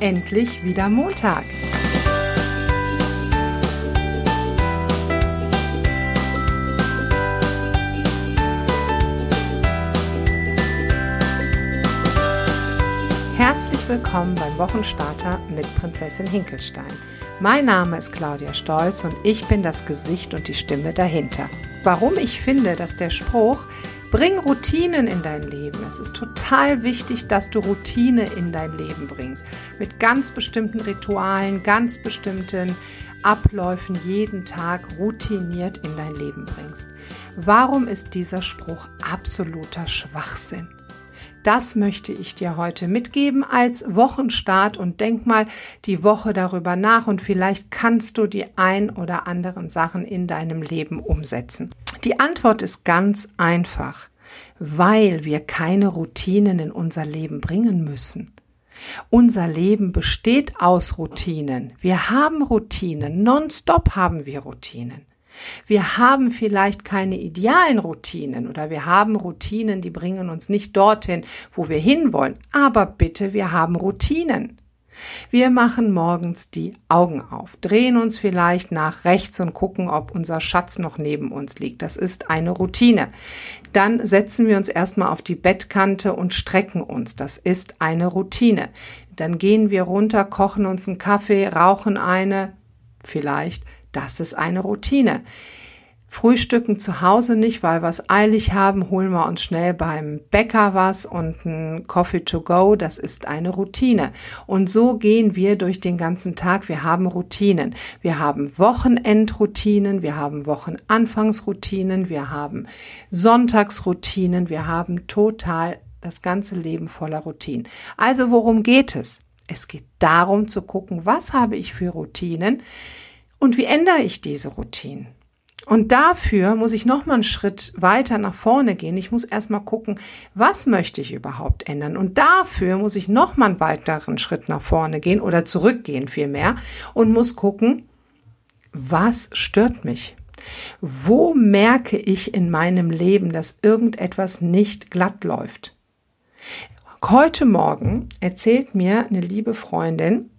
endlich wieder Montag. Herzlich willkommen beim Wochenstarter mit Prinzessin Hinkelstein. Mein Name ist Claudia Stolz und ich bin das Gesicht und die Stimme dahinter. Warum ich finde, dass der Spruch Bring Routinen in dein Leben. Es ist total wichtig, dass du Routine in dein Leben bringst. Mit ganz bestimmten Ritualen, ganz bestimmten Abläufen jeden Tag routiniert in dein Leben bringst. Warum ist dieser Spruch absoluter Schwachsinn? Das möchte ich dir heute mitgeben als Wochenstart und denk mal die Woche darüber nach und vielleicht kannst du die ein oder anderen Sachen in deinem Leben umsetzen. Die Antwort ist ganz einfach, weil wir keine Routinen in unser Leben bringen müssen. Unser Leben besteht aus Routinen. Wir haben Routinen. Nonstop haben wir Routinen. Wir haben vielleicht keine idealen Routinen oder wir haben Routinen, die bringen uns nicht dorthin, wo wir hinwollen. Aber bitte, wir haben Routinen. Wir machen morgens die Augen auf, drehen uns vielleicht nach rechts und gucken, ob unser Schatz noch neben uns liegt. Das ist eine Routine. Dann setzen wir uns erstmal auf die Bettkante und strecken uns. Das ist eine Routine. Dann gehen wir runter, kochen uns einen Kaffee, rauchen eine, vielleicht das ist eine Routine. Frühstücken zu Hause nicht, weil wir es eilig haben, holen wir uns schnell beim Bäcker was und ein Coffee to go, das ist eine Routine. Und so gehen wir durch den ganzen Tag. Wir haben Routinen. Wir haben Wochenendroutinen, wir haben Wochenanfangsroutinen, wir haben Sonntagsroutinen, wir haben total das ganze Leben voller Routinen. Also worum geht es? Es geht darum zu gucken, was habe ich für Routinen? Und wie ändere ich diese Routinen? Und dafür muss ich noch mal einen Schritt weiter nach vorne gehen. Ich muss erstmal gucken, was möchte ich überhaupt ändern? Und dafür muss ich noch mal einen weiteren Schritt nach vorne gehen oder zurückgehen vielmehr und muss gucken, was stört mich? Wo merke ich in meinem Leben, dass irgendetwas nicht glatt läuft? Heute Morgen erzählt mir eine liebe Freundin,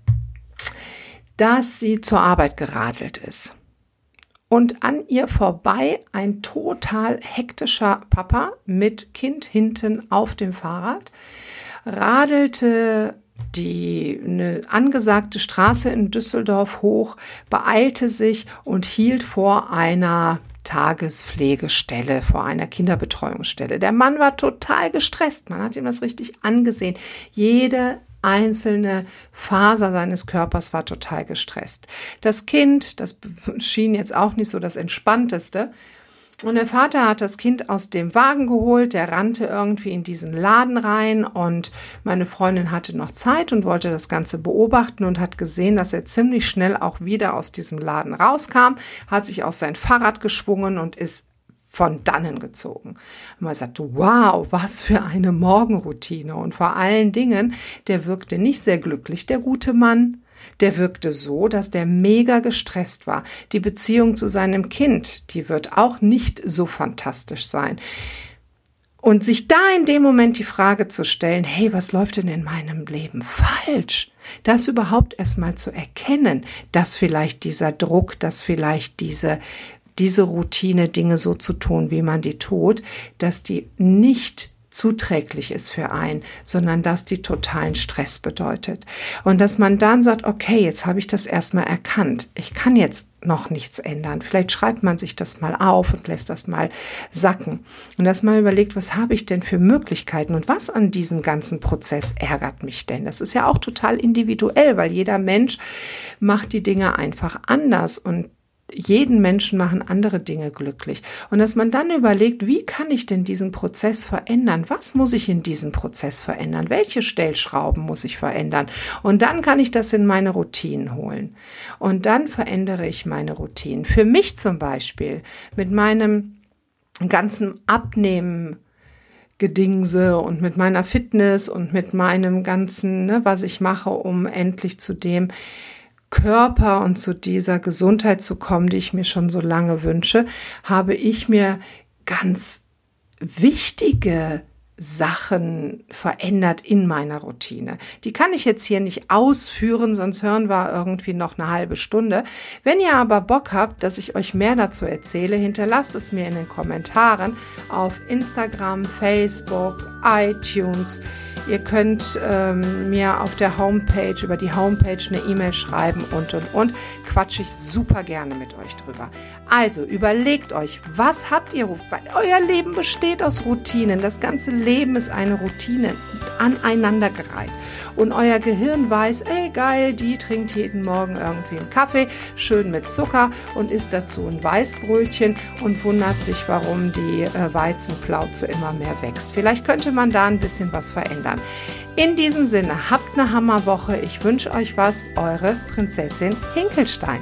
dass sie zur Arbeit geradelt ist. Und an ihr vorbei ein total hektischer Papa mit Kind hinten auf dem Fahrrad radelte die eine angesagte Straße in Düsseldorf hoch, beeilte sich und hielt vor einer Tagespflegestelle, vor einer Kinderbetreuungsstelle. Der Mann war total gestresst. Man hat ihm das richtig angesehen. Jede einzelne Faser seines Körpers war total gestresst. Das Kind, das schien jetzt auch nicht so das Entspannteste. Und der Vater hat das Kind aus dem Wagen geholt, der rannte irgendwie in diesen Laden rein und meine Freundin hatte noch Zeit und wollte das Ganze beobachten und hat gesehen, dass er ziemlich schnell auch wieder aus diesem Laden rauskam, hat sich auf sein Fahrrad geschwungen und ist von dannen gezogen. Und man sagt, wow, was für eine Morgenroutine. Und vor allen Dingen, der wirkte nicht sehr glücklich, der gute Mann. Der wirkte so, dass der mega gestresst war. Die Beziehung zu seinem Kind, die wird auch nicht so fantastisch sein. Und sich da in dem Moment die Frage zu stellen, hey, was läuft denn in meinem Leben falsch? Das überhaupt erstmal zu erkennen, dass vielleicht dieser Druck, dass vielleicht diese diese Routine, Dinge so zu tun, wie man die tut, dass die nicht zuträglich ist für einen, sondern dass die totalen Stress bedeutet. Und dass man dann sagt, okay, jetzt habe ich das erstmal erkannt. Ich kann jetzt noch nichts ändern. Vielleicht schreibt man sich das mal auf und lässt das mal sacken. Und dass man überlegt, was habe ich denn für Möglichkeiten und was an diesem ganzen Prozess ärgert mich denn? Das ist ja auch total individuell, weil jeder Mensch macht die Dinge einfach anders und jeden Menschen machen andere Dinge glücklich. Und dass man dann überlegt, wie kann ich denn diesen Prozess verändern? Was muss ich in diesem Prozess verändern? Welche Stellschrauben muss ich verändern? Und dann kann ich das in meine Routinen holen. Und dann verändere ich meine Routinen. Für mich zum Beispiel mit meinem ganzen Abnehmen, Gedingse und mit meiner Fitness und mit meinem ganzen, ne, was ich mache, um endlich zu dem Körper und zu dieser Gesundheit zu kommen, die ich mir schon so lange wünsche, habe ich mir ganz wichtige Sachen verändert in meiner Routine. Die kann ich jetzt hier nicht ausführen, sonst hören wir irgendwie noch eine halbe Stunde. Wenn ihr aber Bock habt, dass ich euch mehr dazu erzähle, hinterlasst es mir in den Kommentaren auf Instagram, Facebook, iTunes. Ihr könnt ähm, mir auf der Homepage, über die Homepage eine E-Mail schreiben und und und. Quatsche ich super gerne mit euch drüber. Also überlegt euch, was habt ihr? Weil euer Leben besteht aus Routinen. Das ganze Leben ist eine Routine aneinandergereiht. Und euer Gehirn weiß, ey geil, die trinkt jeden Morgen irgendwie einen Kaffee, schön mit Zucker und isst dazu ein Weißbrötchen und wundert sich, warum die äh, Weizenplauze immer mehr wächst. Vielleicht könnte man da ein bisschen was verändern. In diesem Sinne, habt eine Hammerwoche. Ich wünsche euch was. Eure Prinzessin Hinkelstein.